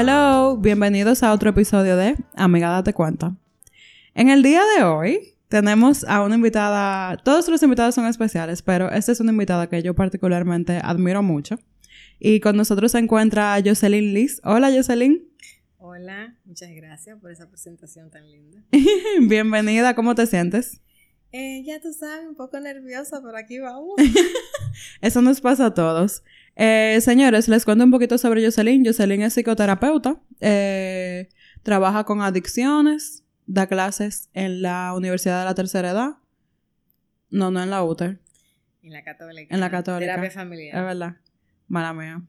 hello, bienvenidos a otro episodio de Amiga Date Cuenta. En el día de hoy tenemos a una invitada, todos los invitados son especiales, pero esta es una invitada que yo particularmente admiro mucho. Y con nosotros se encuentra Jocelyn Liz. Hola Jocelyn. Hola, muchas gracias por esa presentación tan linda. Bienvenida, ¿cómo te sientes? Eh, ya tú sabes, un poco nerviosa, pero aquí vamos. Eso nos pasa a todos. Eh, señores, les cuento un poquito sobre Jocelyn. Jocelyn es psicoterapeuta, eh, trabaja con adicciones, da clases en la Universidad de la Tercera Edad. No, no en la UTER. En la católica. En la católica. Terapia familiar. Es verdad. Mala mía.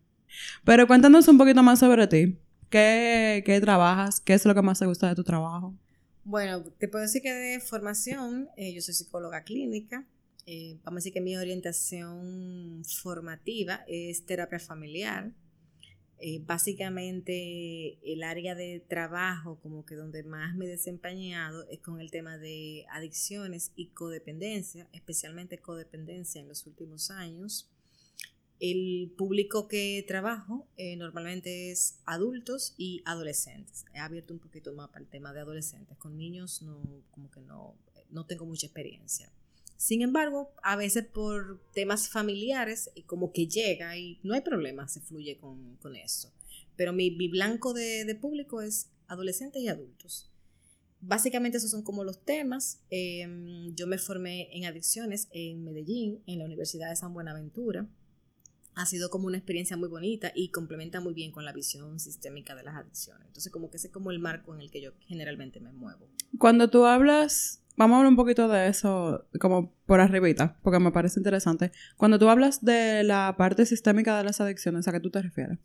Pero cuéntanos un poquito más sobre ti. ¿Qué, ¿Qué trabajas? ¿Qué es lo que más te gusta de tu trabajo? Bueno, te puedo decir que de formación, eh, yo soy psicóloga clínica. Eh, vamos a decir que mi orientación formativa es terapia familiar. Eh, básicamente el área de trabajo como que donde más me he desempeñado es con el tema de adicciones y codependencia, especialmente codependencia en los últimos años. El público que trabajo eh, normalmente es adultos y adolescentes. He abierto un poquito más para el tema de adolescentes. Con niños no, como que no, no tengo mucha experiencia. Sin embargo, a veces por temas familiares, como que llega y no hay problema, se fluye con, con eso. Pero mi, mi blanco de, de, público es adolescentes y adultos. Básicamente esos son como los temas. Eh, yo me formé en adicciones en Medellín, en la Universidad de San Buenaventura ha sido como una experiencia muy bonita y complementa muy bien con la visión sistémica de las adicciones. Entonces, como que ese es como el marco en el que yo generalmente me muevo. Cuando tú hablas, vamos a hablar un poquito de eso como por arribita, porque me parece interesante. Cuando tú hablas de la parte sistémica de las adicciones, ¿a qué tú te refieres?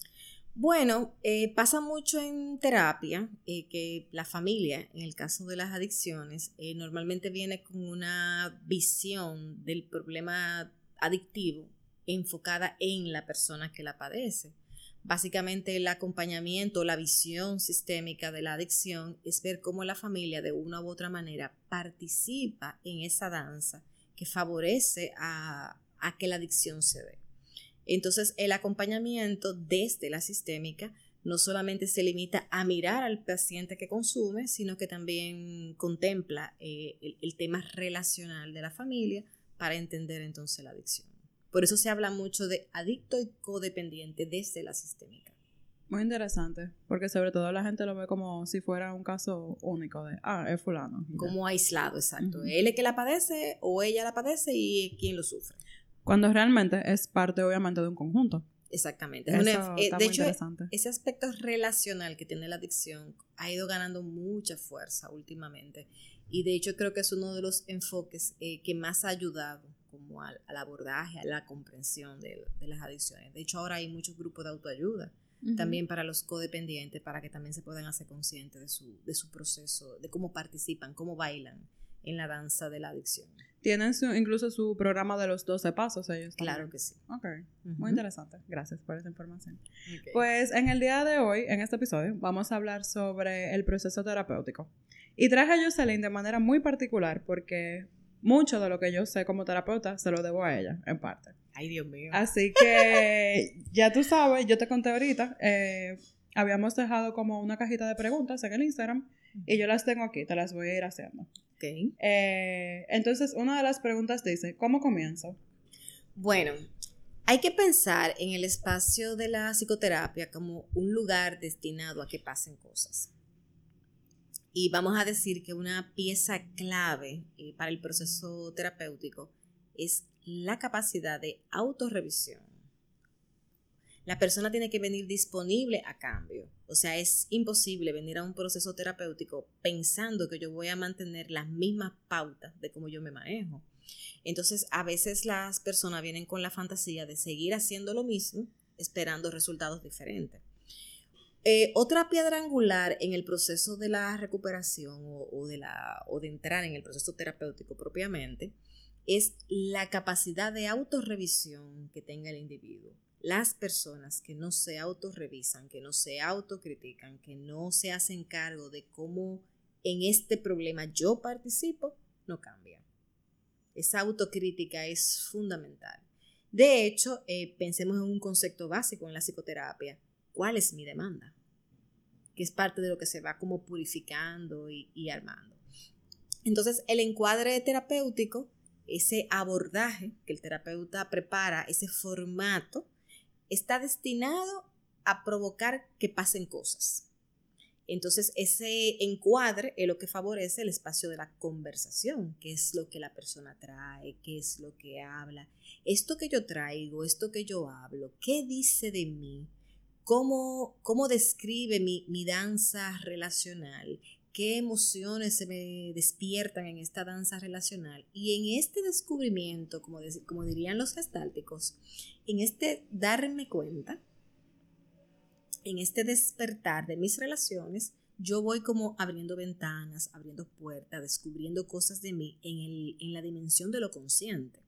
Bueno, eh, pasa mucho en terapia eh, que la familia, en el caso de las adicciones, eh, normalmente viene con una visión del problema adictivo enfocada en la persona que la padece. Básicamente el acompañamiento, la visión sistémica de la adicción es ver cómo la familia de una u otra manera participa en esa danza que favorece a, que la adicción se dé. Entonces el acompañamiento desde la sistémica no solamente se limita a mirar al paciente que consume, sino que también contempla eh, el tema relacional de la familia para entender entonces la adicción. Por eso se habla mucho de adicto y codependiente desde la sistémica. Muy interesante, porque sobre todo la gente lo ve como si fuera un caso único de, ah, es fulano. Como aislado, exacto. Él es que la padece o ella la padece y quién lo sufre. Cuando realmente es parte, obviamente, de un conjunto. Exactamente. Eso eh, de hecho, ese aspecto relacional que tiene la adicción ha ido ganando mucha fuerza últimamente. Y de hecho creo que es uno de los enfoques eh, que más ha ayudado como al, abordaje, a la comprensión de, las adicciones. De hecho, ahora hay muchos grupos de autoayuda también para los codependientes, para que también se puedan hacer conscientes de su, de su proceso, de cómo participan, cómo bailan en la danza de la adicción. ¿Tienen incluso su programa de los 12 pasos ellos? Claro que sí. Ok, muy interesante. Gracias por esa información. Pues en el día de hoy, en este episodio, vamos a hablar sobre el proceso terapéutico. Y traje a Jocelyn de manera muy particular porque mucho de lo que yo sé como terapeuta se lo debo a ella, en parte. Ay, Dios mío. Así que ya tú sabes, yo te conté ahorita, eh, habíamos dejado como una cajita de preguntas en el Instagram y yo las tengo aquí, te las voy a ir haciendo. Ok. Eh, entonces, una de las preguntas dice, ¿cómo comienzo? Bueno, hay que pensar en el espacio de la psicoterapia como un lugar destinado a que pasen cosas. Y vamos a decir que una pieza clave eh, para el proceso terapéutico es la capacidad de autorrevisión. La persona tiene que venir disponible a cambio. O sea, es imposible venir a un proceso terapéutico pensando que yo voy a mantener las mismas pautas de cómo yo me manejo. Entonces, a veces las personas vienen con la fantasía de seguir haciendo lo mismo, esperando resultados diferentes. Eh, otra piedra angular en el proceso de la recuperación o, de la, o de entrar en el proceso terapéutico propiamente es la capacidad de autorrevisión que tenga el individuo. Las personas que no se autorrevisan, que no se autocritican, que no se hacen cargo de cómo en este problema yo participo, no cambian. Esa autocrítica es fundamental. De hecho, eh, pensemos en un concepto básico en la psicoterapia. ¿Cuál es mi demanda? Que es parte de lo que se va como purificando y, y armando. Entonces, el encuadre terapéutico, ese abordaje que el terapeuta prepara, ese formato, está destinado a provocar que pasen cosas. Entonces, ese encuadre es lo que favorece el espacio de la conversación, qué es lo que la persona trae, qué es lo que habla, esto que yo traigo, esto que yo hablo, qué dice de mí, cómo, cómo describe mi, mi danza relacional, qué emociones se me despiertan en esta danza relacional. Y en este descubrimiento, como, como dirían los gestálticos, en este darme cuenta, en este despertar de mis relaciones, yo voy como abriendo ventanas, abriendo puertas, descubriendo cosas de mí en, el, en la dimensión de lo consciente.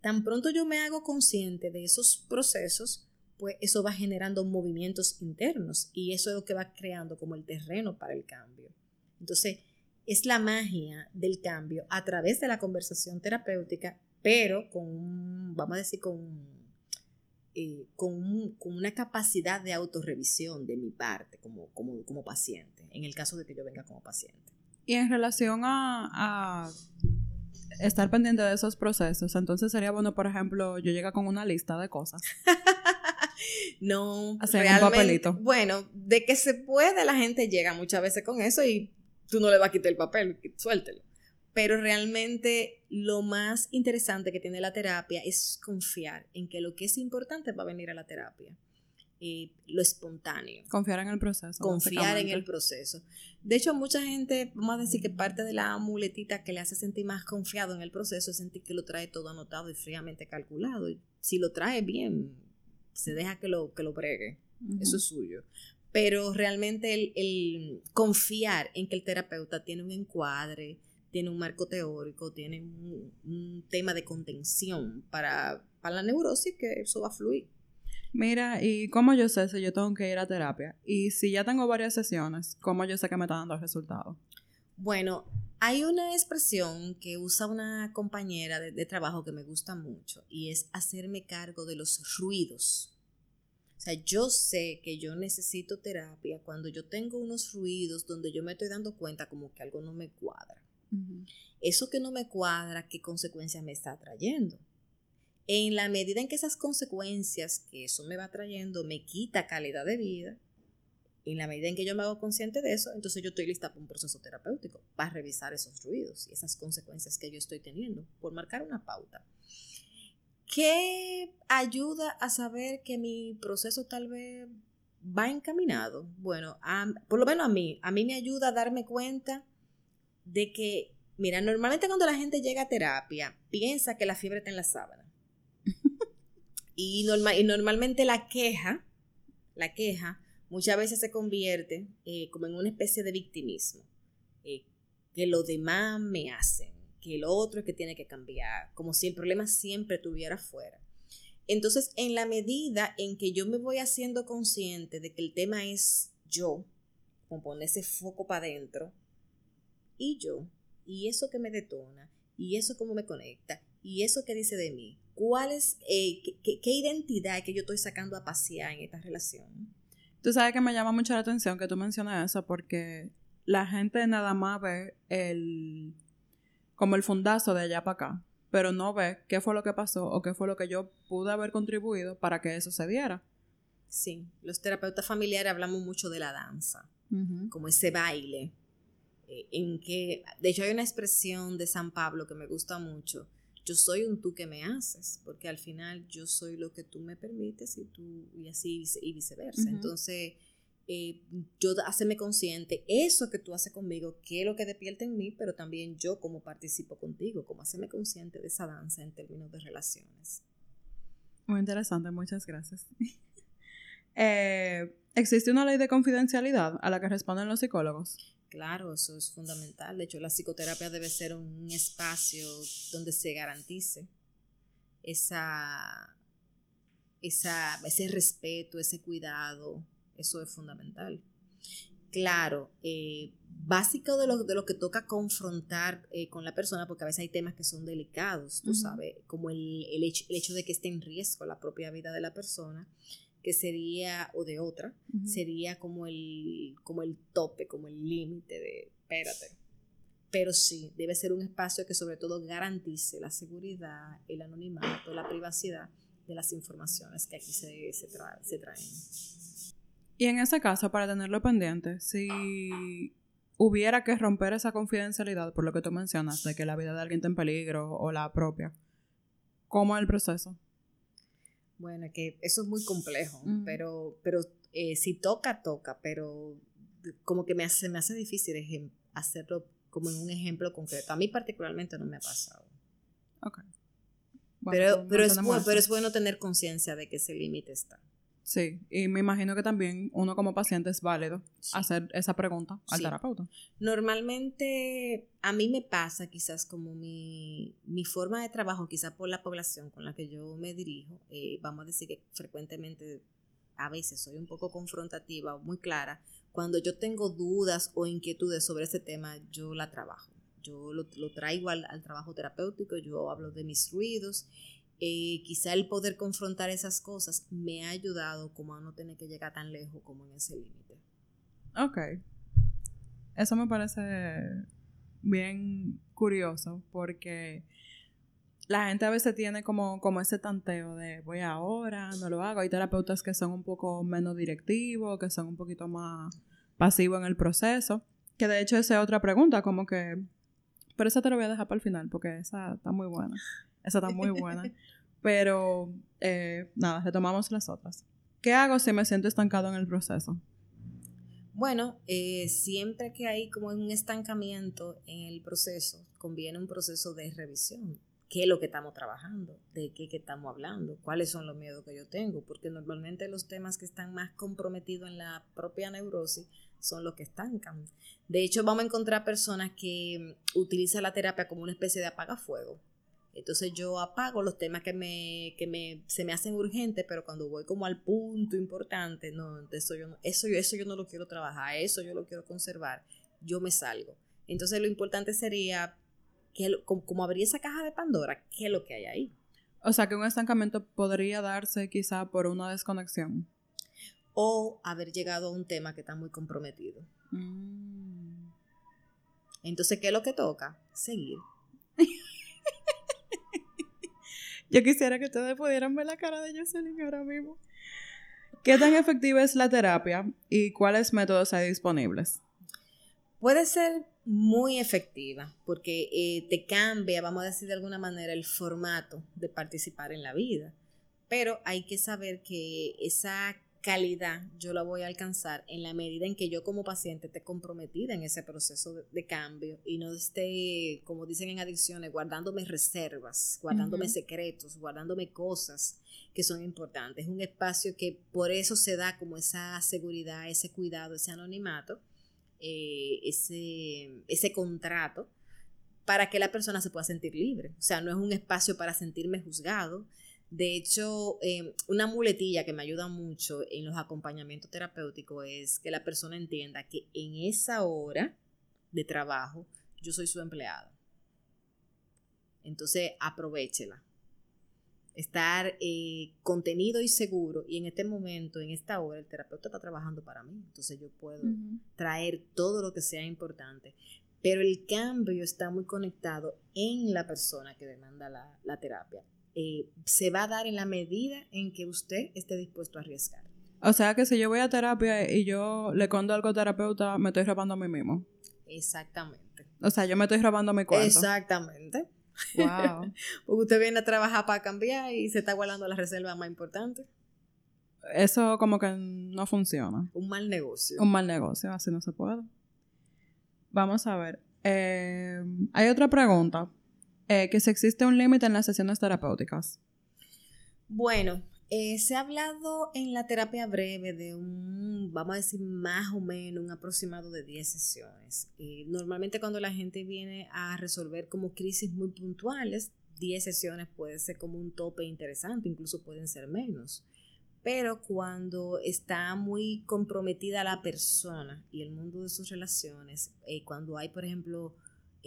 Tan pronto yo me hago consciente de esos procesos, pues eso va generando movimientos internos y eso es lo que va creando como el terreno para el cambio. Entonces, es la magia del cambio a través de la conversación terapéutica, pero con, vamos a decir, con eh, con, una capacidad de autorrevisión de mi parte como, como, como, paciente, en el caso de que yo venga como paciente. Y en relación a, estar pendiente de esos procesos, entonces sería bueno, por ejemplo, yo llega con una lista de cosas. no, hacer un papelito. Bueno, de que se puede, la gente llega muchas veces con eso y tú no le vas a quitar el papel, suéltelo. Pero realmente lo más interesante que tiene la terapia es confiar en que lo que es importante va a venir a la terapia. Eh, lo espontáneo. Confiar en el proceso. Confiar en el proceso. De hecho, mucha gente, vamos a decir que parte de la muletita que le hace sentir más confiado en el proceso es sentir que lo trae todo anotado y fríamente calculado. Y si lo trae bien, se deja que lo, que lo bregue. Eso es suyo. Pero realmente el, el confiar en que el terapeuta tiene un encuadre, tiene un marco teórico, tiene un, tema de contención para, para la neurosis que eso va a fluir. Mira, ¿y cómo yo sé si yo tengo que ir a terapia? Y si ya tengo varias sesiones, ¿cómo yo sé que me está dando resultados? Bueno, hay una expresión que usa una compañera de, de, trabajo que me gusta mucho y es hacerme cargo de los ruidos. O sea, yo sé que yo necesito terapia cuando yo tengo unos ruidos donde yo me estoy dando cuenta como que algo no me cuadra. Eso que no me cuadra, ¿qué consecuencias me está trayendo? En la medida en que esas consecuencias que eso me va trayendo me quita calidad de vida, en la medida en que yo me hago consciente de eso, entonces yo estoy lista para un proceso terapéutico, para revisar esos ruidos y esas consecuencias que yo estoy teniendo, por marcar una pauta. ¿Qué ayuda a saber que mi proceso tal vez va encaminado? Bueno, por lo menos a mí, a mí me ayuda a darme cuenta de que, mira, normalmente cuando la gente llega a terapia, piensa que la fiebre está en la sábana. y, normal, y normalmente la queja, la queja, muchas veces se convierte eh, como en una especie de victimismo. Eh, que los demás me hacen, que el otro es que tiene que cambiar, como si el problema siempre estuviera fuera. Entonces, en la medida en que yo me voy haciendo consciente de que el tema es yo, como poner ese foco para adentro, y yo, y eso que me detona, y eso cómo me conecta, y eso que dice de mí. ¿Cuál es, eh, qué, qué, identidad que yo estoy sacando a pasear en esta relación? Tú sabes que me llama mucho la atención que tú mencionas eso porque la gente nada más ve el, como el fundazo de allá para acá, pero no ve qué fue lo que pasó o qué fue lo que yo pude haber contribuido para que eso se diera. Sí, los terapeutas familiares hablamos mucho de la danza, como ese baile eh, en que, de hecho hay una expresión de San Pablo que me gusta mucho, yo soy un tú que me haces, porque al final yo soy lo que tú me permites y tú, y así y viceversa. Entonces, eh, yo haceme consciente eso que tú haces conmigo, que es lo que despierta en mí, pero también yo como participo contigo, como haceme consciente de esa danza en términos de relaciones. Muy interesante, muchas gracias. Eh, ¿Existe una ley de confidencialidad a la que responden los psicólogos? Claro, eso es fundamental. De hecho, la psicoterapia debe ser un espacio donde se garantice esa, esa, ese respeto, ese cuidado. Eso es fundamental. Claro, eh, básico de lo, de lo que toca confrontar eh, con la persona, porque a veces hay temas que son delicados, tú sabes, como el, el, hecho, el hecho de que esté en riesgo la propia vida de la persona que sería, o de otra, sería como el, como el tope, como el límite de, espérate. Pero sí, debe ser un espacio que sobre todo garantice la seguridad, el anonimato, la privacidad de las informaciones que aquí se, se, se traen. Y en ese caso, para tenerlo pendiente, si hubiera que romper esa confidencialidad, por lo que tú mencionas, de que la vida de alguien está en peligro o la propia, ¿cómo es el proceso? Bueno, que eso es muy complejo, pero, pero eh, si toca, toca, pero como que me hace, me hace difícil hacerlo como en un ejemplo concreto. A mí particularmente no me ha pasado. Ok. pero, pero, es bueno, pero es bueno tener conciencia de que ese límite está. Sí, y me imagino que también uno como paciente es válido hacer esa pregunta al terapeuta. Normalmente a mí me pasa quizás como mi, mi, forma de trabajo, quizás por la población con la que yo me dirijo, eh, vamos a decir que frecuentemente a veces soy un poco confrontativa, muy clara. Cuando yo tengo dudas o inquietudes sobre ese tema, yo la trabajo. Yo lo, lo traigo al, al trabajo terapéutico, yo hablo de mis ruidos eh, quizá el poder confrontar esas cosas me ha ayudado como a no tener que llegar tan lejos como en ese límite. Ok. Eso me parece bien curioso porque la gente a veces tiene como, como ese tanteo de voy ahora, no lo hago. Hay terapeutas que son un poco menos directivos, que son un poquito más pasivos en el proceso. Que de hecho esa es otra pregunta, como que... Pero esa te lo voy a dejar para el final porque esa está muy buena. Esa está muy buena. Pero, eh, nada, retomamos las otras. ¿Qué hago si me siento estancado en el proceso? Bueno, eh, siempre que hay como un estancamiento en el proceso, conviene un proceso de revisión. ¿Qué es lo que estamos trabajando? ¿De qué, qué estamos hablando? ¿Cuáles son los miedos que yo tengo? Porque normalmente los temas que están más comprometidos en la propia neurosis son los que estancan. De hecho, vamos a encontrar personas que utilizan la terapia como una especie de apagafuego. Entonces yo apago los temas que me, que me, se me hacen urgentes, pero cuando voy como al punto importante, no, eso yo no, eso yo, eso yo no lo quiero trabajar, eso yo lo quiero conservar, yo me salgo. Entonces lo importante sería, que, como, abrir esa caja de Pandora, ¿qué es lo que hay ahí? O sea, que un estancamiento podría darse quizá por una desconexión. O haber llegado a un tema que está muy comprometido. Mm. Entonces, ¿qué es lo que toca? Seguir. Yo quisiera que ustedes pudieran ver la cara de Jocelyn ahora mismo. ¿Qué tan efectiva es la terapia y cuáles métodos hay disponibles? Puede ser muy efectiva porque eh, te cambia, vamos a decir de alguna manera, el formato de participar en la vida. Pero hay que saber que esa calidad yo la voy a alcanzar en la medida en que yo como paciente esté comprometida en ese proceso de, cambio y no esté, como dicen en adicciones, guardándome reservas, guardándome secretos, guardándome cosas que son importantes. Es un espacio que por eso se da como esa seguridad, ese cuidado, ese anonimato, eh, ese, ese contrato para que la persona se pueda sentir libre. O sea, no es un espacio para sentirme juzgado, de hecho, em, una muletilla que me ayuda mucho en los acompañamientos terapéuticos es que la persona entienda que en esa hora de trabajo yo soy su empleado. Entonces, aprovechela. Estar eh, contenido y seguro. Y en este momento, en esta hora, el terapeuta está trabajando para mí. Entonces, yo puedo traer todo lo que sea importante. Pero el cambio está muy conectado en la persona que demanda la terapia eh, se va a dar en la medida en que usted esté dispuesto a arriesgar. O sea que si yo voy a terapia y yo le condo algo al terapeuta, me estoy robando a mí mismo. Exactamente. O sea, yo me estoy robando a mi cuarto. Exactamente. Wow. Porque usted viene a trabajar para cambiar y se está guardando las reservas más importantes. Eso como que no funciona. Un mal negocio. Un mal negocio, así no se puede. Vamos a ver. Eh, hay otra pregunta eh, que si existe un límite en las sesiones terapéuticas. Bueno, eh, se ha hablado en la terapia breve de un, vamos a decir, más o menos un aproximado de 10 sesiones. Eh, normalmente cuando la gente viene a resolver como crisis muy puntuales, 10 sesiones puede ser como un tope interesante, incluso pueden ser menos. Pero cuando está muy comprometida la persona y el mundo de sus relaciones, cuando hay, por ejemplo,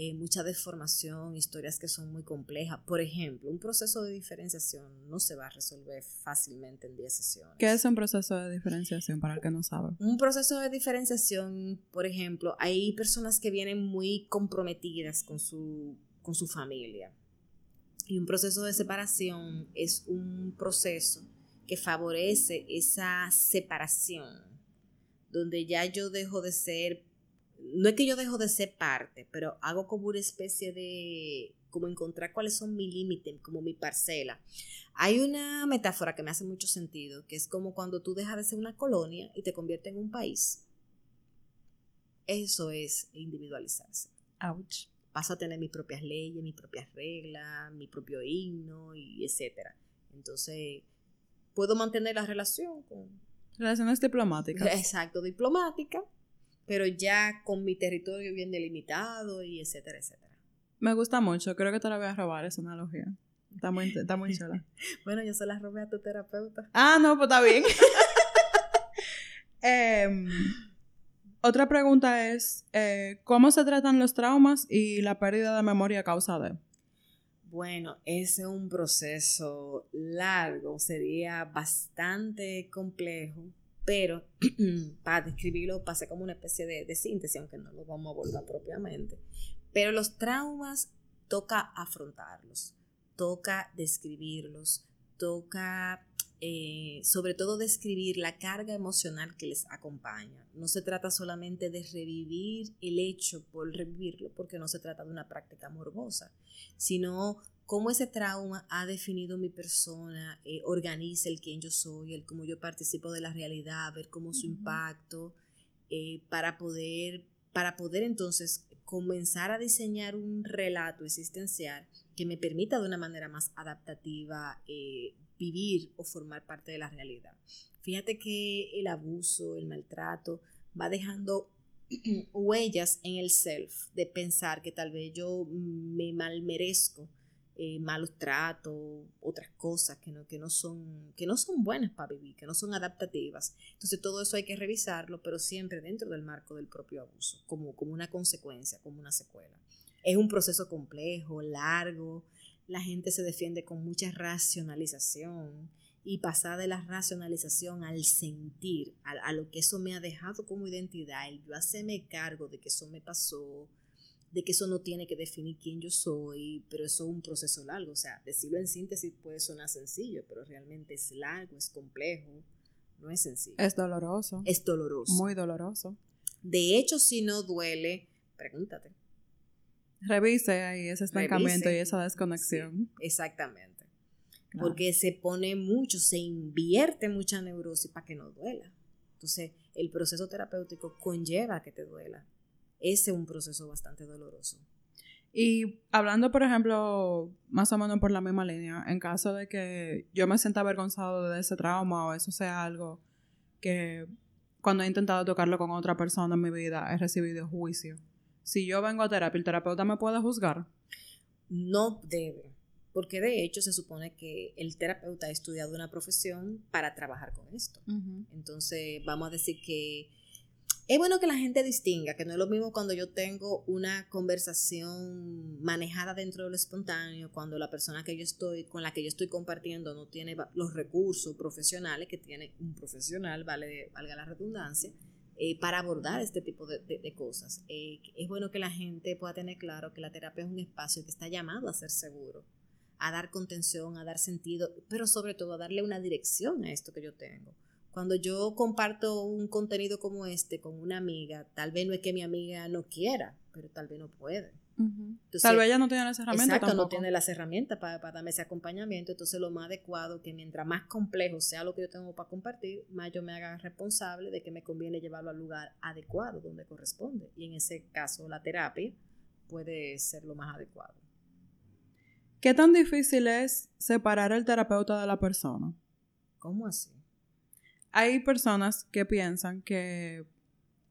eh, mucha deformación, historias que son muy complejas. Por ejemplo, un proceso de diferenciación no se va a resolver fácilmente en 10 sesiones. ¿Qué es un proceso de diferenciación para el que no sabe? Un proceso de diferenciación, por ejemplo, hay personas que vienen muy comprometidas con su, con su familia. Y un proceso de separación es un proceso que favorece esa separación, donde ya yo dejo de ser no es que yo dejo de ser parte, pero hago como una especie de, como encontrar cuáles son mis límites, como mi parcela. Hay una metáfora que me hace mucho sentido, que es como cuando tú dejas de ser una colonia y te conviertes en un país. Eso es individualizarse. Ouch. Paso a tener mis propias leyes, mis propias reglas, mi propio himno y etcétera. Entonces, puedo mantener la relación con... Relaciones diplomáticas. Exacto, diplomática, pero ya con mi territorio bien delimitado y etcétera, etcétera. Me gusta mucho, creo que te la voy a robar esa analogía. Está muy, está muy chula. bueno, yo se la robé a tu terapeuta. Ah, no, pues está bien. Em, otra pregunta es, eh, ¿cómo se tratan los traumas y la pérdida de memoria a causa de? Bueno, ese es un proceso largo, sería bastante complejo pero para describirlo pasé como una especie de, síntesis, aunque no lo vamos a abordar propiamente. Pero los traumas toca afrontarlos, toca describirlos, toca eh, sobre todo describir la carga emocional que les acompaña. No se trata solamente de revivir el hecho por revivirlo, porque no se trata de una práctica morbosa, sino cómo ese trauma ha definido mi persona, eh, organiza el quién yo soy, el cómo yo participo de la realidad, ver cómo su impacto, eh, para, poder, para poder entonces comenzar a diseñar un relato existencial que me permita de una manera más adaptativa eh, vivir o formar parte de la realidad. Fíjate que el abuso, el maltrato, va dejando huellas en el self, de pensar que tal vez yo me mal merezco eh, malos tratos, otras cosas que no, que, no son, que no son buenas para vivir, que no son adaptativas. Entonces todo eso hay que revisarlo, pero siempre dentro del marco del propio abuso, como, como una consecuencia, como una secuela. Es un proceso complejo, largo, la gente se defiende con mucha racionalización y pasar de la racionalización al sentir, a, a, lo que eso me ha dejado como identidad, el yo hacerme cargo de que eso me pasó, de que eso no tiene que definir quién yo soy, pero eso es un proceso largo. O sea, decirlo en síntesis puede sonar sencillo, pero realmente es largo, es complejo, no es sencillo. Es doloroso. Es doloroso. Muy doloroso. De hecho, si no duele, pregúntate. Revise ahí ese estancamiento y esa desconexión. exactamente. Porque se pone mucho, se invierte mucha neurosis para que no duela. Entonces, el proceso terapéutico conlleva que te duela es un proceso bastante doloroso. Y hablando, por ejemplo, más o menos por la misma línea, en caso de que yo me sienta avergonzado de ese trauma o eso sea algo que cuando he intentado tocarlo con otra persona en mi vida he recibido juicio. Si yo vengo a terapia, ¿el terapeuta me puede juzgar? No debe, porque de hecho se supone que el terapeuta ha estudiado una profesión para trabajar con esto. Entonces, vamos a decir que es bueno que la gente distinga, que no es lo mismo cuando yo tengo una conversación manejada dentro de lo espontáneo, cuando la persona que yo estoy, con la que yo estoy compartiendo no tiene los recursos profesionales que tiene un profesional, vale, valga la redundancia, eh, para abordar este tipo de, cosas. Eh, es bueno que la gente pueda tener claro que la terapia es un espacio que está llamado a ser seguro, a dar contención, a dar sentido, pero sobre todo a darle una dirección a esto que yo tengo cuando yo comparto un contenido como este con una amiga, tal vez no es que mi amiga no quiera, pero tal vez no puede. tal vez ella no tiene las herramientas. Exacto, no tiene las herramientas para, darme ese acompañamiento. Entonces, lo más adecuado que mientras más complejo sea lo que yo tengo para compartir, más yo me haga responsable de que me conviene llevarlo al lugar adecuado donde corresponde. Y en ese caso, la terapia puede ser lo más adecuado. ¿Qué tan difícil es separar el terapeuta de la persona? ¿Cómo así? Hay personas que piensan que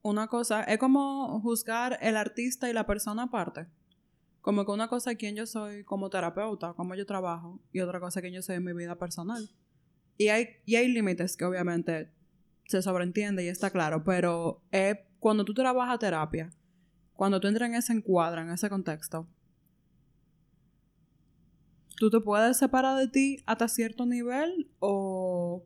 una cosa es como juzgar el artista y la persona aparte. Como que una cosa es quién yo soy como terapeuta, cómo yo trabajo, y otra cosa es quién yo soy en mi vida personal. Y hay, y hay límites que obviamente se sobreentiende y está claro, pero cuando tú trabajas terapia, cuando tú entras en ese encuadro, en ese contexto, ¿tú te puedes separar de ti hasta cierto nivel o...?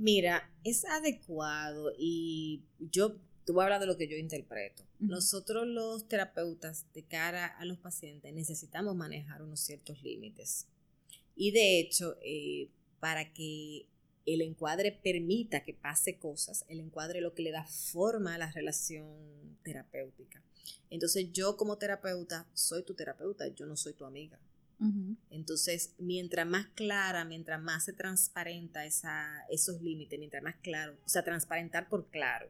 Mira, es adecuado y yo te voy a hablar de lo que yo interpreto. Nosotros los terapeutas de cara a los pacientes necesitamos manejar unos ciertos límites. Y de hecho, eh, para que el encuadre permita que pase cosas, el encuadre es lo que le da forma a la relación terapéutica. Entonces yo como terapeuta soy tu terapeuta, yo no soy tu amiga. Entonces, mientras más clara, mientras más se transparenta esa, esos límites, mientras más claro, o sea, transparentar por claro,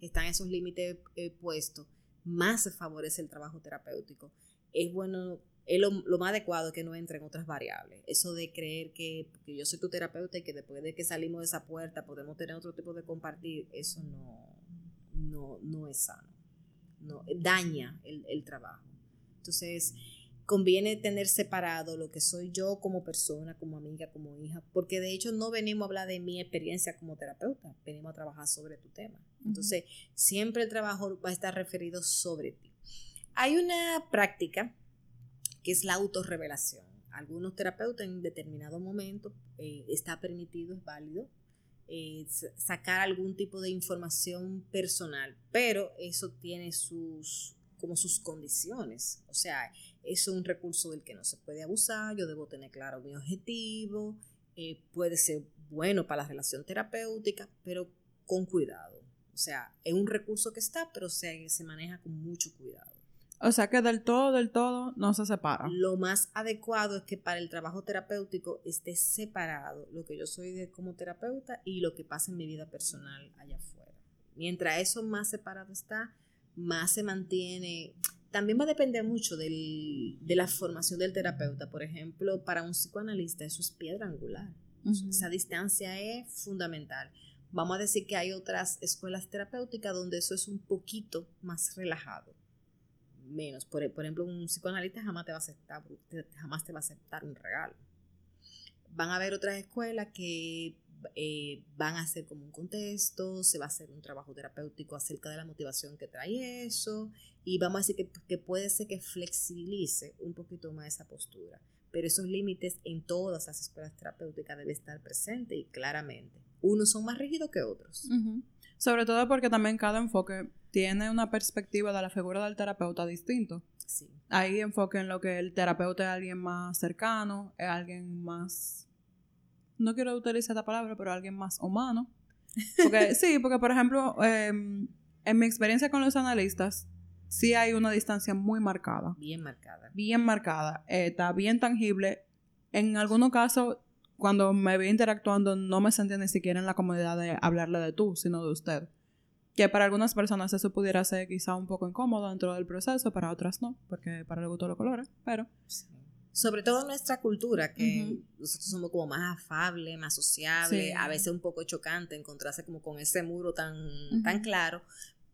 están esos límites eh, puestos, más se favorece el trabajo terapéutico. Es bueno es lo, más adecuado que no entren otras variables. Eso de creer que, yo soy tu terapeuta y que después de que salimos de esa puerta podemos tener otro tipo de compartir, eso no, no, no es sano. No, daña el, el trabajo. Entonces, conviene tener separado lo que soy yo como persona, como amiga, como hija, porque de hecho no venimos a hablar de mi experiencia como terapeuta, venimos a trabajar sobre tu tema. Entonces, siempre el trabajo va a estar referido sobre ti. Hay una práctica que es la autorrevelación. Algunos terapeutas en determinado momento eh, está permitido, es válido, eh, sacar algún tipo de información personal, pero eso tiene sus como sus condiciones. O sea, es un recurso del que no se puede abusar, yo debo tener claro mi objetivo, eh, puede ser bueno para la relación terapéutica, pero con cuidado. O sea, es un recurso que está, pero se, se maneja con mucho cuidado. O sea que del todo, del todo, no se separa. Lo más adecuado es que para el trabajo terapéutico esté separado lo que yo soy de como terapeuta y lo que pasa en mi vida personal allá afuera. Mientras eso más separado está, más se mantiene. También va a depender mucho de la formación del terapeuta. Por ejemplo, para un psicoanalista eso es piedra angular. Esa distancia es fundamental. Vamos a decir que hay otras escuelas terapéuticas donde eso es un poquito más relajado menos. Por, ejemplo, un psicoanalista jamás te va a aceptar, jamás te va a aceptar un regalo. Van a haber otras escuelas que eh, van a hacer como un contexto, se va a hacer un trabajo terapéutico acerca de la motivación que trae eso, y vamos a decir que, que puede ser que flexibilice un poquito más esa postura. Pero esos límites en todas las escuelas terapéuticas deben estar presentes y claramente. Unos son más rígidos que otros. Sobre todo porque también cada enfoque tiene una perspectiva de la figura del terapeuta distinto. Sí. Hay enfoque en lo que el terapeuta es alguien más cercano, es alguien más... No quiero utilizar esta palabra, pero alguien más humano. Porque, sí, porque por ejemplo, em, en mi experiencia con los analistas, sí hay una distancia muy marcada. Bien marcada. Bien marcada. Eh, está bien tangible. En algunos casos, cuando me vi interactuando, no me sentía ni siquiera en la comodidad de hablarle de tú, sino de usted. Que para algunas personas eso pudiera ser quizá un poco incómodo dentro del proceso, para otras no, porque para el gusto los colores, pero... Sobre todo en nuestra cultura, que nosotros somos como más afables, más sociables, a veces un poco chocante encontrarse como con ese muro tan, tan claro,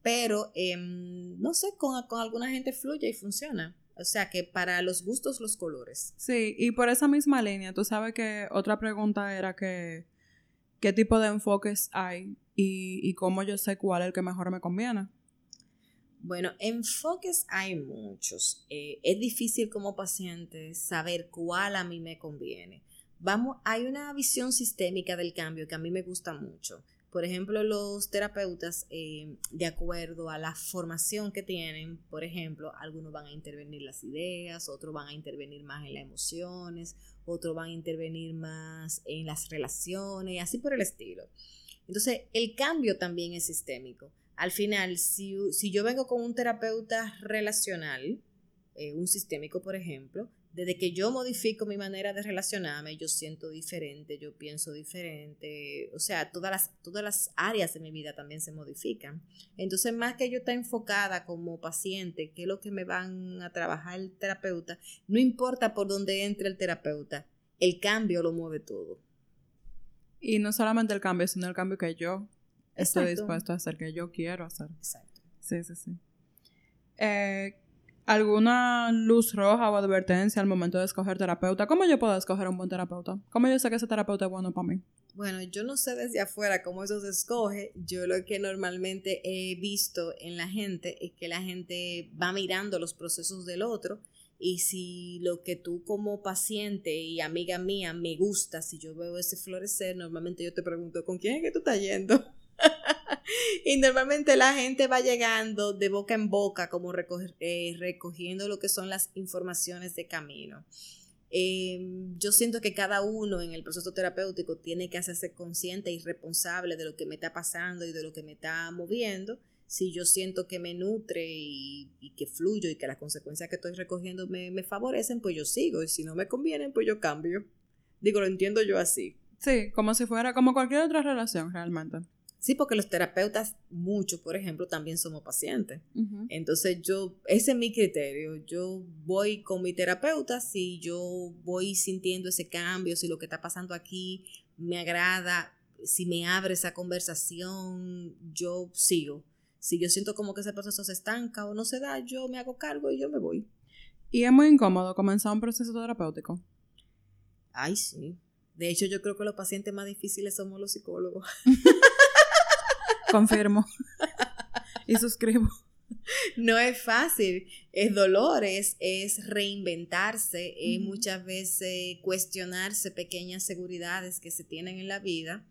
pero em, no sé, con, con alguna gente fluye y funciona. O sea que para los gustos, los colores. Sí, y por esa misma línea, tú sabes que otra pregunta era que qué tipo de enfoques hay y, cómo yo sé cuál es el que mejor me conviene. Bueno, enfoques hay muchos. Eh, es difícil como paciente saber cuál a mí me conviene. Vamos, hay una visión sistémica del cambio que a mí me gusta mucho. Por ejemplo, los terapeutas, eh, de acuerdo a la formación que tienen, por ejemplo, algunos van a intervenir las ideas, otros van a intervenir más en las emociones, otros van a intervenir más en las relaciones, así por el estilo. Entonces, el cambio también es sistémico. Al final, si, yo vengo con un terapeuta relacional, eh, un sistémico, por ejemplo, desde que yo modifico mi manera de relacionarme, yo siento diferente, yo pienso diferente, o sea, todas las, todas las áreas de mi vida también se modifican. Entonces, más que yo estar enfocada como paciente, que es lo que me van a trabajar el terapeuta, no importa por dónde entre el terapeuta, el cambio lo mueve todo. Y no solamente el cambio, sino el cambio que yo estoy dispuesto a hacer, que yo quiero hacer. Exacto. Sí, sí, sí. Eh, ¿Alguna luz roja o advertencia al momento de escoger terapeuta? ¿Cómo yo puedo escoger un buen terapeuta? ¿Cómo yo sé que ese terapeuta es bueno para mí? Bueno, yo no sé desde afuera cómo eso se escoge. Yo lo que normalmente he visto en la gente es que la gente va mirando los procesos del otro y si lo que tú como paciente y amiga mía me gusta, si yo veo ese florecer, normalmente yo te pregunto, ¿con quién es que tú estás yendo? y normalmente la gente va llegando de boca en boca, como eh, recogiendo lo que son las informaciones de camino. Em, yo siento que cada uno en el proceso terapéutico tiene que hacerse consciente y responsable de lo que me está pasando y de lo que me está moviendo. Si yo siento que me nutre y, que fluyo y que las consecuencias que estoy recogiendo me, me favorecen, pues yo sigo. Y si no me convienen, pues yo cambio. Digo, lo entiendo yo así. Sí, como si fuera como cualquier otra relación realmente. Sí, porque los terapeutas, muchos, por ejemplo, también somos pacientes. Entonces, yo, ese es mi criterio. Yo voy con mi terapeuta si yo voy sintiendo ese cambio, si lo que está pasando aquí me agrada, si me abre esa conversación, yo sigo. Si yo siento como que ese proceso se estanca o no se da, yo me hago cargo y yo me voy. ¿Y es muy incómodo comenzar un proceso terapéutico? Ay, sí. De hecho, yo creo que los pacientes más difíciles somos los psicólogos. Confirmo. y suscribo. No es fácil, es dolor, es, reinventarse, es muchas veces cuestionarse pequeñas seguridades que se tienen en la vida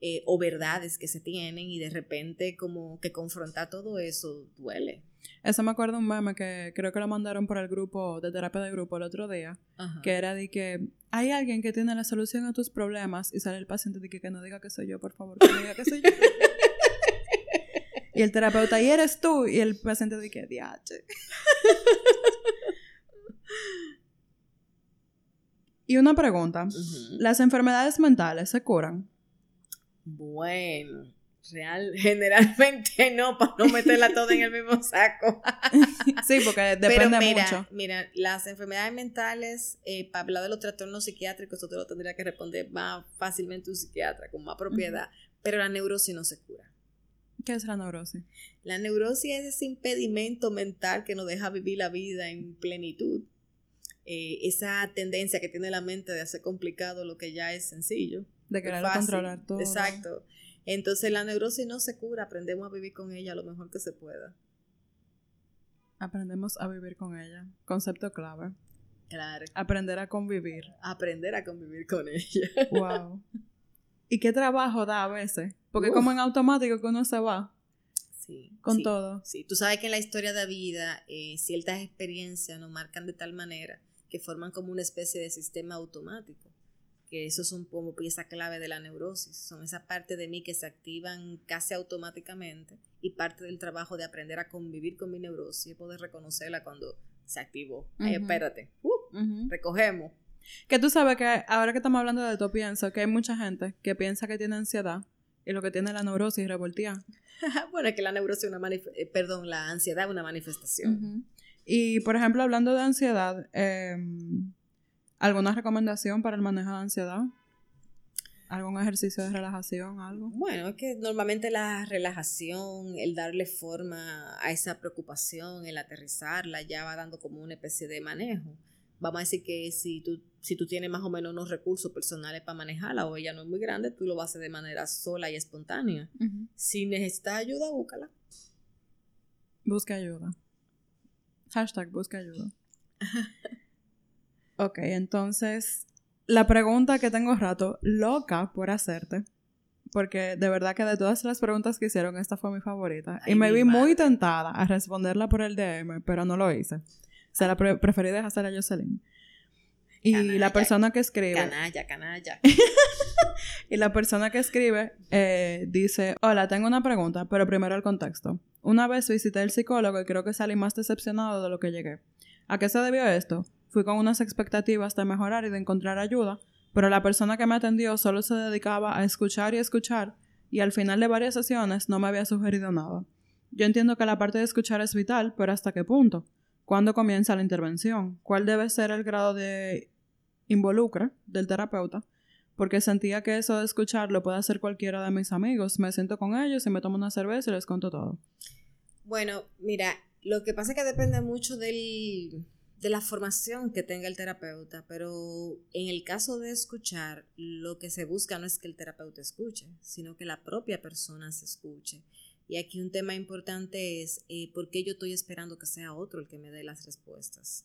eh, o verdades que se tienen y de repente como que confrontar todo eso duele. Eso me acuerdo un meme que creo que lo mandaron por el grupo de terapia de grupo el otro día, que era de que hay alguien que tiene la solución a tus problemas y sale el paciente de que, que no diga que soy yo, por favor, que no diga que soy yo. Y el terapeuta, y eres tú. Y el paciente dice, diache. y una pregunta. ¿Las enfermedades mentales se curan? Bueno, real, generalmente no, para no meterla toda en el mismo saco. sí, porque depende mira, mucho. Mira, las enfermedades mentales, eh, para hablar de los trastornos psiquiátricos, eso te lo tendría que responder más fácilmente un psiquiatra, con más propiedad. Pero la neurosis no se cura. ¿Qué es la neurosis? La neurosis es ese impedimento mental que nos deja vivir la vida en plenitud. Eh, esa tendencia que tiene la mente de hacer complicado lo que ya es sencillo. De querer controlar todo. Exacto. Entonces la neurosis no se cura, aprendemos a vivir con ella lo mejor que se pueda. Aprendemos a vivir con ella. Concepto clave. Claro. Aprender a convivir. Aprender a convivir con ella. Wow. ¿Y qué trabajo da a veces? Porque como en automático que uno se va. Sí. Con todo. Sí, tú sabes que en la historia de vida eh, ciertas experiencias nos marcan de tal manera que forman como una especie de sistema automático. Que esos son como pieza clave de la neurosis. Son esa parte de mí que se activan casi automáticamente y parte del trabajo de aprender a convivir con mi neurosis y poder reconocerla cuando se activó. Ay, espérate. Uh, recogemos que tú sabes que ahora que estamos hablando de esto, pienso que hay mucha gente que piensa que tiene ansiedad y lo que tiene es la neurosis revoltía. bueno, es que la neurosis es una eh, perdón, la ansiedad es una manifestación. Y por ejemplo, hablando de ansiedad, em, ¿alguna recomendación para el manejo de ansiedad? ¿Algún ejercicio de relajación, algo? Bueno, es que normalmente la relajación, el darle forma a esa preocupación, el aterrizarla, ya va dando como una especie de manejo vamos a decir que si tú, si tú tienes más o menos unos recursos personales para manejarla o ella no es muy grande, tú lo vas a hacer de manera sola y espontánea. Si necesitas ayuda, búscala. Busca ayuda. Hashtag busca ayuda. ok, entonces, la pregunta que tengo rato, loca por hacerte, porque de verdad que de todas las preguntas que hicieron, esta fue mi favorita. y me vi muy tentada a responderla por el DM, pero no lo hice. Se la pre preferí dejar a Jocelyn. Y la persona que escribe. Canalla, canalla. y la persona que escribe eh, dice: Hola, tengo una pregunta, pero primero el contexto. Una vez visité al psicólogo y creo que salí más decepcionado de lo que llegué. ¿A qué se debió esto? Fui con unas expectativas de mejorar y de encontrar ayuda, pero la persona que me atendió solo se dedicaba a escuchar y escuchar, y al final de varias sesiones no me había sugerido nada. Yo entiendo que la parte de escuchar es vital, pero ¿hasta qué punto? ¿Cuándo comienza la intervención? ¿Cuál debe ser el grado de involucre del terapeuta? Porque sentía que eso de escuchar lo puede hacer cualquiera de mis amigos. Me siento con ellos y me tomo una cerveza y les cuento todo. Bueno, mira, Lo que pasa es que depende mucho de la formación que tenga el terapeuta, pero en el caso de escuchar, lo que se busca no es que el terapeuta escuche, sino que la propia persona se escuche. Y aquí un tema importante es eh, por qué yo estoy esperando que sea otro el que me dé las respuestas.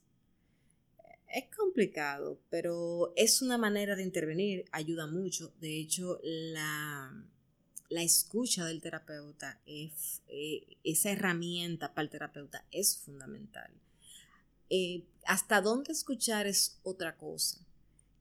Es complicado, pero es una manera de intervenir, ayuda mucho. De hecho, la, la escucha del terapeuta, es, eh, esa herramienta para el terapeuta es fundamental. Eh, hasta dónde escuchar es otra cosa.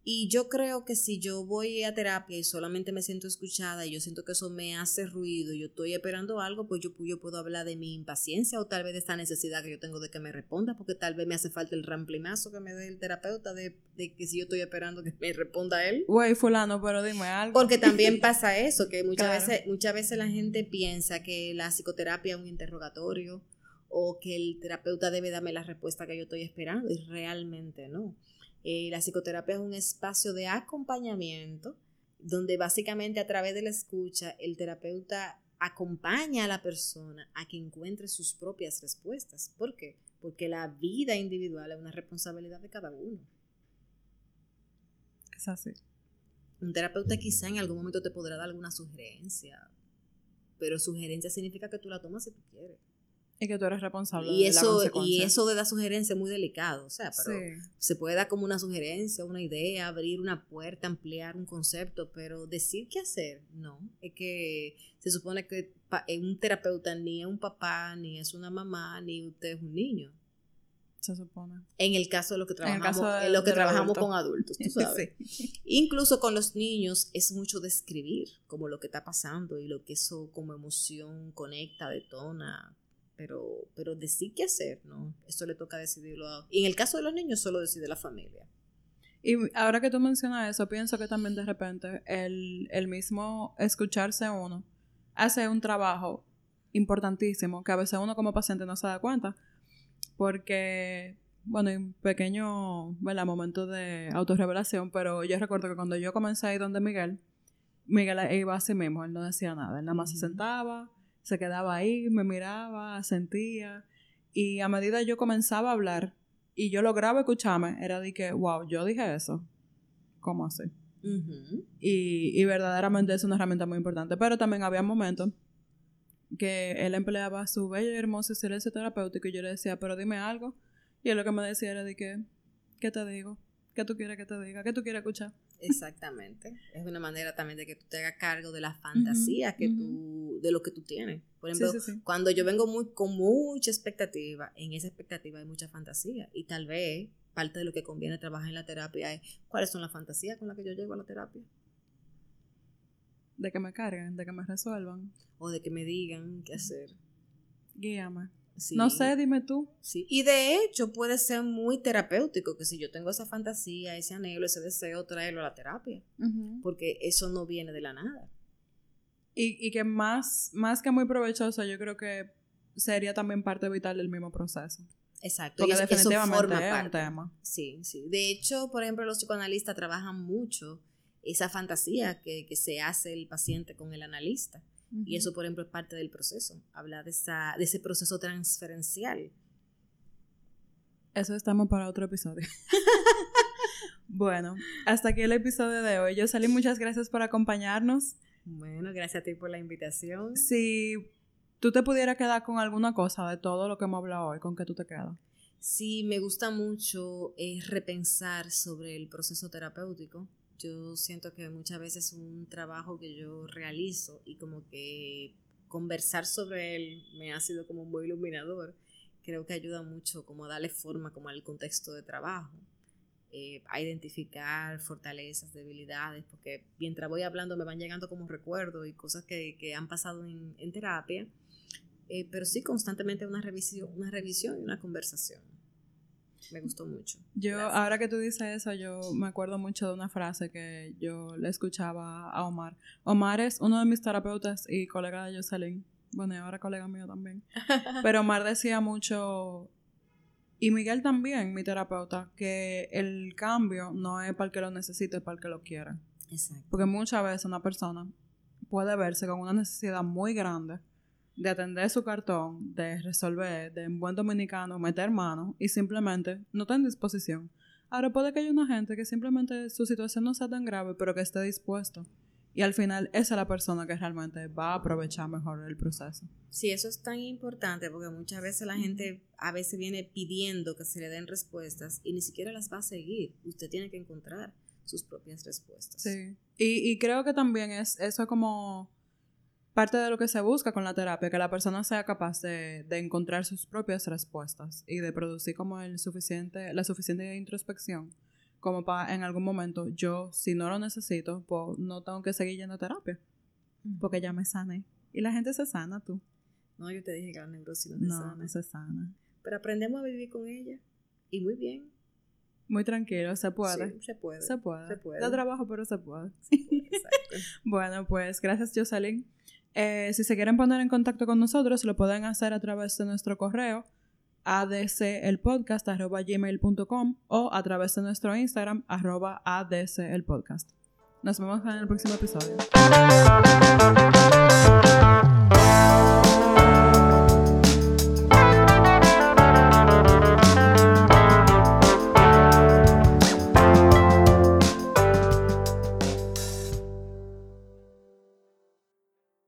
Y yo creo que si yo voy a terapia y solamente me siento escuchada y yo siento que eso me hace ruido y yo estoy esperando algo, pues yo, yo puedo hablar de mi impaciencia o tal vez de esta necesidad que yo tengo de que me responda, porque tal vez me hace falta el ramplimazo que me dé el terapeuta de, de que si yo estoy esperando que me responda él. Güey, fulano, pero dime algo. Porque también pasa eso, que muchas, veces, muchas veces la gente piensa que la psicoterapia es un interrogatorio o que el terapeuta debe darme la respuesta que yo estoy esperando y realmente no. Eh, la psicoterapia es un espacio de acompañamiento donde básicamente a través de la escucha el terapeuta acompaña a la persona a que encuentre sus propias respuestas. ¿Por qué? Porque la vida individual es una responsabilidad de cada uno. Es así. Un terapeuta quizá en algún momento te podrá dar alguna sugerencia, pero sugerencia significa que tú la tomas si tú quieres. Y que tú eres responsable y de eso, la Y eso de dar sugerencia es muy delicado, o sea, pero se puede dar como una sugerencia, una idea, abrir una puerta, ampliar un concepto, pero decir qué hacer, no. Es que se supone que un terapeuta ni es un papá, ni es una mamá, ni usted es un niño. Se supone. En el caso de lo que trabajamos, en, lo que trabajamos con adultos, tú sabes. Incluso con los niños es mucho describir como lo que está pasando y lo que eso como emoción conecta, detona, pero, pero decir qué hacer, ¿no? Eso le toca decidirlo. A, y en el caso de los niños solo decide la familia. Y ahora que tú mencionas eso, pienso que también de repente el, el mismo escucharse uno hace un trabajo importantísimo que a veces uno como paciente no se da cuenta. Porque, bueno, un pequeño, bueno, momento de autorrevelación, pero yo recuerdo que cuando yo comencé a ir donde Miguel, Miguel iba a sí mismo, él no decía nada, él nada más se sentaba, se quedaba ahí, me miraba, sentía. Y a medida yo comenzaba a hablar y yo lograba escucharme, era de que, wow, yo dije eso. ¿Cómo así? y, y, verdaderamente es una herramienta muy importante. Pero también había momentos que él empleaba su bello y hermoso silencio terapéutico y yo le decía, pero dime algo. Y él lo que me decía era de que, ¿qué te digo? ¿Qué tú quieres que te diga? ¿Qué tú quieres escuchar? Exactamente. es una manera también de que tú te hagas cargo de la fantasía que tú, de lo que tú tienes. Por ejemplo, cuando yo vengo muy, con mucha expectativa, en esa expectativa hay mucha fantasía. Y tal vez parte de lo que conviene trabajar en la terapia es cuáles son las fantasías con las que yo llego a la terapia. De que me carguen, de que me resuelvan. O de que me digan qué hacer. Guíame. No sé, dime tú. Sí. Y de hecho puede ser muy terapéutico que si yo tengo esa fantasía, ese anhelo, ese deseo, traerlo a la terapia. Porque eso no viene de la nada. Y, y, que más, más que muy provechoso, yo creo que sería también parte vital del mismo proceso. Exacto. Porque definitivamente es un tema. Sí, sí. De hecho, por ejemplo, los psicoanalistas trabajan mucho esa fantasía que, que se hace el paciente con el analista. Y eso, por ejemplo, es parte del proceso, hablar de, esa, de ese proceso transferencial. Eso estamos para otro episodio. bueno, hasta aquí el episodio de hoy. Yo salí, muchas gracias por acompañarnos. Bueno, gracias a ti por la invitación. Si tú te pudieras quedar con alguna cosa de todo lo que hemos hablado hoy, ¿con qué tú te quedas? Sí, me gusta mucho eh, repensar sobre el proceso terapéutico yo siento que muchas veces es un trabajo que yo realizo y como que conversar sobre él me ha sido como muy iluminador. Creo que ayuda mucho como a darle forma como al contexto de trabajo, eh, a identificar fortalezas, debilidades, porque mientras voy hablando me van llegando como recuerdos y cosas que, que han pasado en, en terapia, eh, pero sí constantemente una revisión, una revisión y una conversación me gustó mucho. Yo, ahora que tú dices eso, yo me acuerdo mucho de una frase que yo le escuchaba a Omar. Omar es uno de mis terapeutas y colega de Jocelyn. Bueno, y ahora colega mío también. Pero Omar decía mucho, y Miguel también, mi terapeuta, que el cambio no es para el que lo necesite, es para el que lo quiera. Exacto. Porque muchas veces una persona puede verse con una necesidad muy grande de atender su cartón, de resolver, de en buen dominicano, meter mano y simplemente no está en disposición. Ahora puede que haya una gente que simplemente su situación no sea tan grave, pero que esté dispuesto. Y al final esa es la persona que realmente va a aprovechar mejor el proceso. Sí, eso es tan importante porque muchas veces la gente a veces viene pidiendo que se le den respuestas y ni siquiera las va a seguir. Usted tiene que encontrar sus propias respuestas. Sí. Y, y creo que también es eso como parte de lo que se busca con la terapia, que la persona sea capaz de, de encontrar sus propias respuestas y de producir como el suficiente, la suficiente introspección como para en algún momento yo, si no lo necesito, pues no tengo que seguir yendo a terapia. Porque ya me sané. Y la gente se sana, tú. No, yo te dije que la neurosis no sana. No, se sana. Pero aprendemos a vivir con ella. Y muy bien. Muy tranquilo, se puede. Sí, se puede. Se puede. Se puede. Da trabajo, pero se puede. Exacto. bueno, pues gracias, Jocelyn. Eh, si se quieren poner en contacto con nosotros, lo pueden hacer a través de nuestro correo adcelpodcast.gmail.com o a través de nuestro Instagram arroba adcelpodcast. Nos vemos en el próximo episodio.